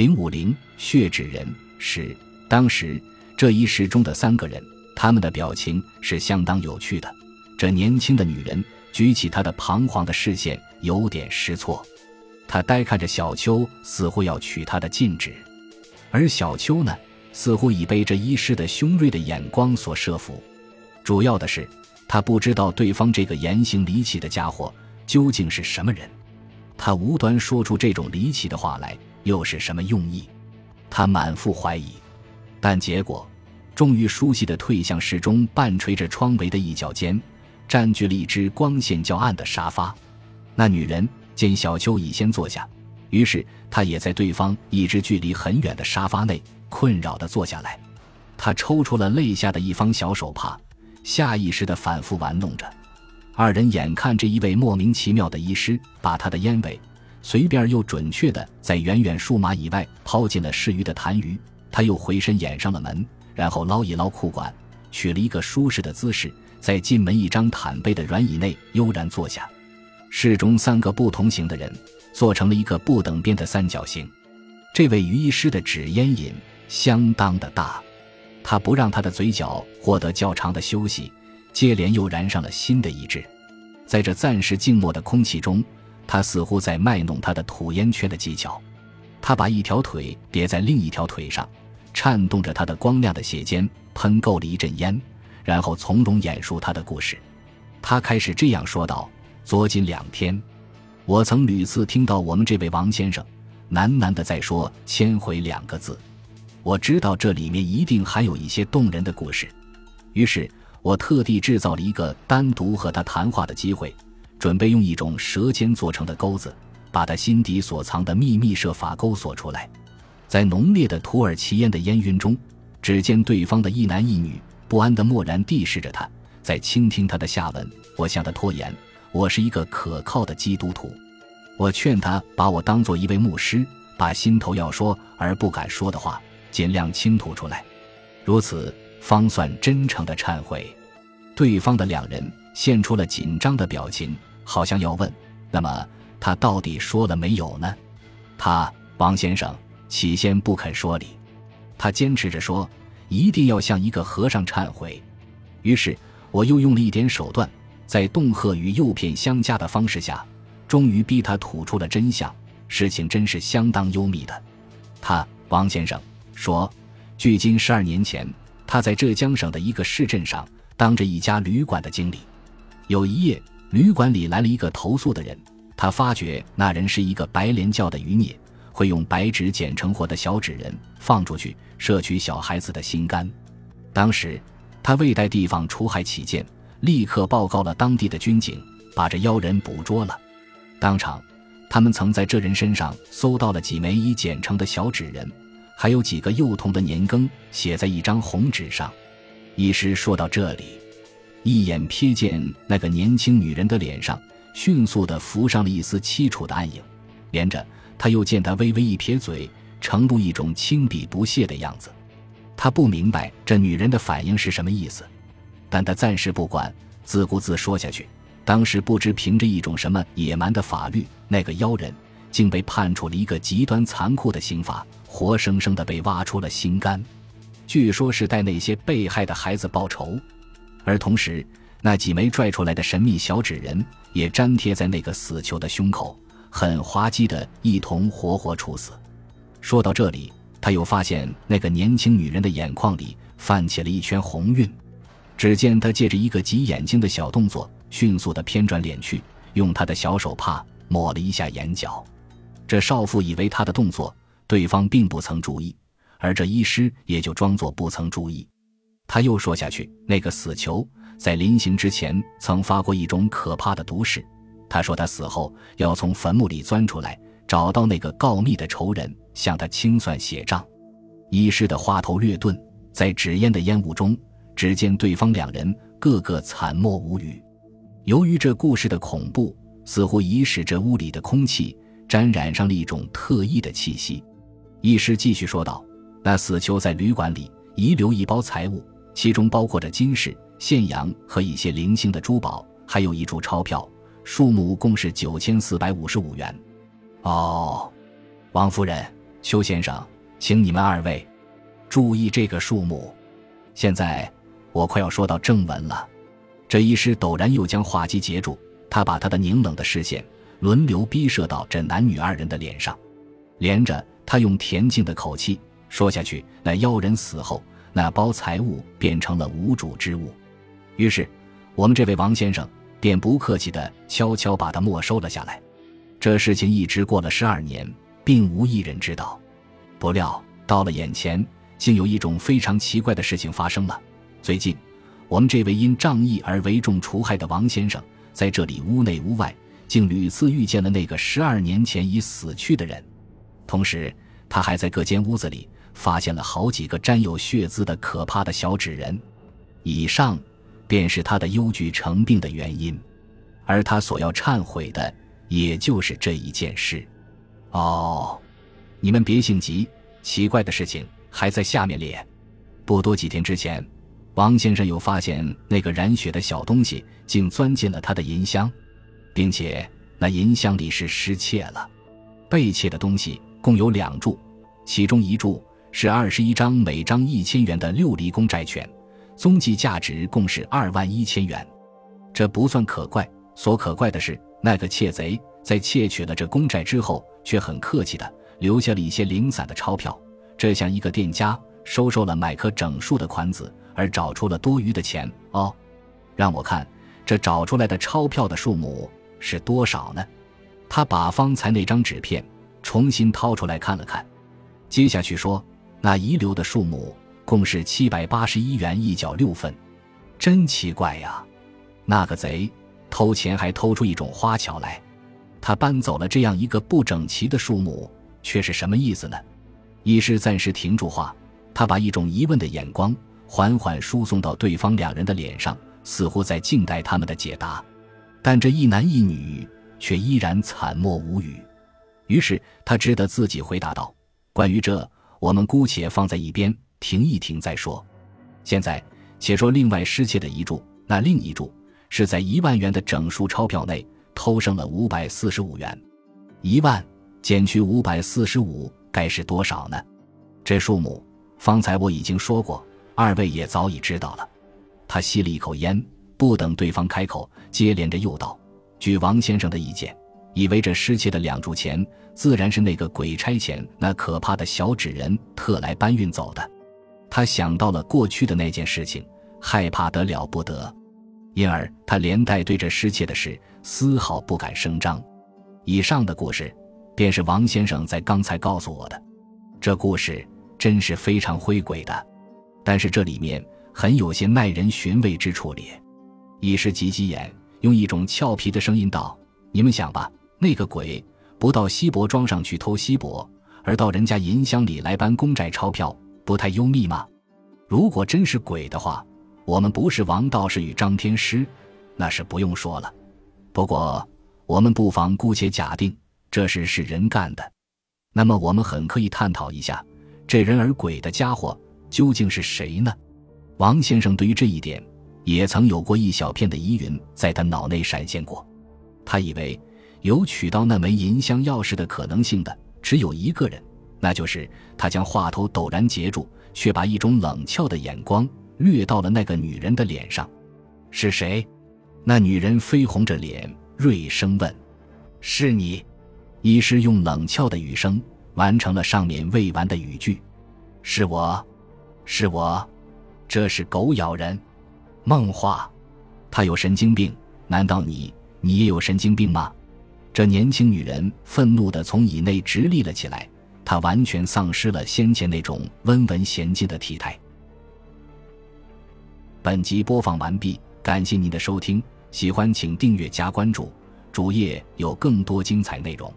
零五零血指人是当时这一世中的三个人，他们的表情是相当有趣的。这年轻的女人举起她的彷徨的视线，有点失措。她呆看着小秋，似乎要取她的禁止，而小秋呢，似乎已被这医师的凶锐的眼光所慑服。主要的是，他不知道对方这个言行离奇的家伙究竟是什么人。他无端说出这种离奇的话来，又是什么用意？他满腹怀疑，但结果，终于熟悉的退向室中半垂着窗围的一角间，占据了一只光线较暗的沙发。那女人见小秋已先坐下，于是她也在对方一只距离很远的沙发内困扰地坐下来。她抽出了肋下的一方小手帕，下意识地反复玩弄着。二人眼看这一位莫名其妙的医师把他的烟尾随便又准确的在远远数码以外抛进了适于的痰盂，他又回身掩上了门，然后捞一捞裤管，取了一个舒适的姿势，在进门一张毯被的软椅内悠然坐下。室中三个不同型的人做成了一个不等边的三角形。这位于医师的纸烟瘾相当的大，他不让他的嘴角获得较长的休息。接连又燃上了新的一支，在这暂时静默的空气中，他似乎在卖弄他的吐烟圈的技巧。他把一条腿叠在另一条腿上，颤动着他的光亮的血尖，喷够了一阵烟，然后从容演述他的故事。他开始这样说道：“昨今两天，我曾屡次听到我们这位王先生喃喃地在说‘千回’两个字。我知道这里面一定还有一些动人的故事，于是。”我特地制造了一个单独和他谈话的机会，准备用一种舌尖做成的钩子，把他心底所藏的秘密设法勾索出来。在浓烈的土耳其烟的烟云中，只见对方的一男一女不安地默然地视着他，在倾听他的下文。我向他拖延：“我是一个可靠的基督徒。”我劝他把我当做一位牧师，把心头要说而不敢说的话尽量倾吐出来，如此。方算真诚的忏悔，对方的两人现出了紧张的表情，好像要问：那么他到底说了没有呢？他王先生起先不肯说理，他坚持着说一定要向一个和尚忏悔。于是我又用了一点手段，在恫吓与诱骗相加的方式下，终于逼他吐出了真相。事情真是相当幽密的。他王先生说，距今十二年前。他在浙江省的一个市镇上当着一家旅馆的经理。有一夜，旅馆里来了一个投诉的人，他发觉那人是一个白莲教的余孽，会用白纸剪成活的小纸人放出去摄取小孩子的心肝。当时他未待地方除害起见，立刻报告了当地的军警，把这妖人捕捉了。当场，他们曾在这人身上搜到了几枚已剪成的小纸人。还有几个幼童的年羹写在一张红纸上。医师说到这里，一眼瞥见那个年轻女人的脸上迅速地浮上了一丝凄楚的暗影，连着他又见她微微一撇嘴，呈露一种轻鄙不屑的样子。他不明白这女人的反应是什么意思，但他暂时不管，自顾自说下去。当时不知凭着一种什么野蛮的法律，那个妖人竟被判处了一个极端残酷的刑罚。活生生的被挖出了心肝，据说是代那些被害的孩子报仇，而同时那几枚拽出来的神秘小纸人也粘贴在那个死囚的胸口，很滑稽的一同活活处死。说到这里，他又发现那个年轻女人的眼眶里泛起了一圈红晕，只见他借着一个挤眼睛的小动作，迅速的偏转脸去，用他的小手帕抹了一下眼角。这少妇以为他的动作。对方并不曾注意，而这医师也就装作不曾注意。他又说下去：“那个死囚在临行之前曾发过一种可怕的毒誓，他说他死后要从坟墓里钻出来，找到那个告密的仇人，向他清算血账。”医师的话头略顿，在纸烟的烟雾中，只见对方两人个个惨默无语。由于这故事的恐怖，似乎已使这屋里的空气沾染上了一种特异的气息。医师继续说道：“那死囚在旅馆里遗留一包财物，其中包括着金饰、现洋和一些零星的珠宝，还有一注钞票，数目共是九千四百五十五元。”哦，王夫人，邱先生，请你们二位注意这个数目。现在我快要说到正文了。这医师陡然又将话机截住，他把他的凝冷的视线轮流逼射到这男女二人的脸上，连着他用恬静的口气说下去：“那妖人死后，那包财物变成了无主之物。”于是，我们这位王先生便不客气地悄悄把它没收了下来。这事情一直过了十二年。并无一人知道，不料到了眼前，竟有一种非常奇怪的事情发生了。最近，我们这位因仗义而为众除害的王先生，在这里屋内屋外，竟屡次遇见了那个十二年前已死去的人。同时，他还在各间屋子里发现了好几个沾有血渍的可怕的小纸人。以上，便是他的忧惧成病的原因，而他所要忏悔的，也就是这一件事。哦，你们别性急，奇怪的事情还在下面列。不多几天之前，王先生又发现那个染血的小东西竟钻进了他的银箱，并且那银箱里是失窃了。被窃的东西共有两注，其中一注是二十一张每张一千元的六厘公债券，踪迹价值共是二万一千元。这不算可怪，所可怪的是那个窃贼。在窃取了这公债之后，却很客气的留下了一些零散的钞票，这像一个店家收受了买颗整数的款子而找出了多余的钱哦。让我看这找出来的钞票的数目是多少呢？他把方才那张纸片重新掏出来看了看，接下去说：“那遗留的数目共是七百八十一元一角六分，真奇怪呀！那个贼偷钱还偷出一种花巧来。”他搬走了这样一个不整齐的数目，却是什么意思呢？医师暂时停住话，他把一种疑问的眼光缓缓输送到对方两人的脸上，似乎在静待他们的解答。但这一男一女却依然惨默无语。于是他只得自己回答道：“关于这，我们姑且放在一边，停一停再说。现在且说另外失窃的一注，那另一注是在一万元的整数钞票内。”偷剩了五百四十五元，一万减去五百四十五，该是多少呢？这数目方才我已经说过，二位也早已知道了。他吸了一口烟，不等对方开口，接连着又道：“据王先生的意见，以为这失窃的两注钱，自然是那个鬼差遣那可怕的小纸人特来搬运走的。他想到了过去的那件事情，害怕得了不得。”因而，他连带对这失窃的事丝毫不敢声张。以上的故事，便是王先生在刚才告诉我的。这故事真是非常灰鬼的，但是这里面很有些耐人寻味之处。咧，一时挤挤眼，用一种俏皮的声音道：“你们想吧，那个鬼不到西伯庄上去偷西伯，而到人家银箱里来搬公债钞票，不太幽密吗？如果真是鬼的话。”我们不是王道士与张天师，那是不用说了。不过，我们不妨姑且假定这事是人干的。那么，我们很可以探讨一下，这人而鬼的家伙究竟是谁呢？王先生对于这一点也曾有过一小片的疑云在他脑内闪现过。他以为有取到那枚银箱钥匙的可能性的只有一个人，那就是他将话头陡然截住，却把一种冷峭的眼光。掠到了那个女人的脸上，是谁？那女人绯红着脸，锐声问：“是你？”医师用冷峭的语声完成了上面未完的语句：“是我，是我，这是狗咬人。”梦话，他有神经病？难道你，你也有神经病吗？这年轻女人愤怒地从椅内直立了起来，她完全丧失了先前那种温文娴静的体态。本集播放完毕，感谢您的收听，喜欢请订阅加关注，主页有更多精彩内容。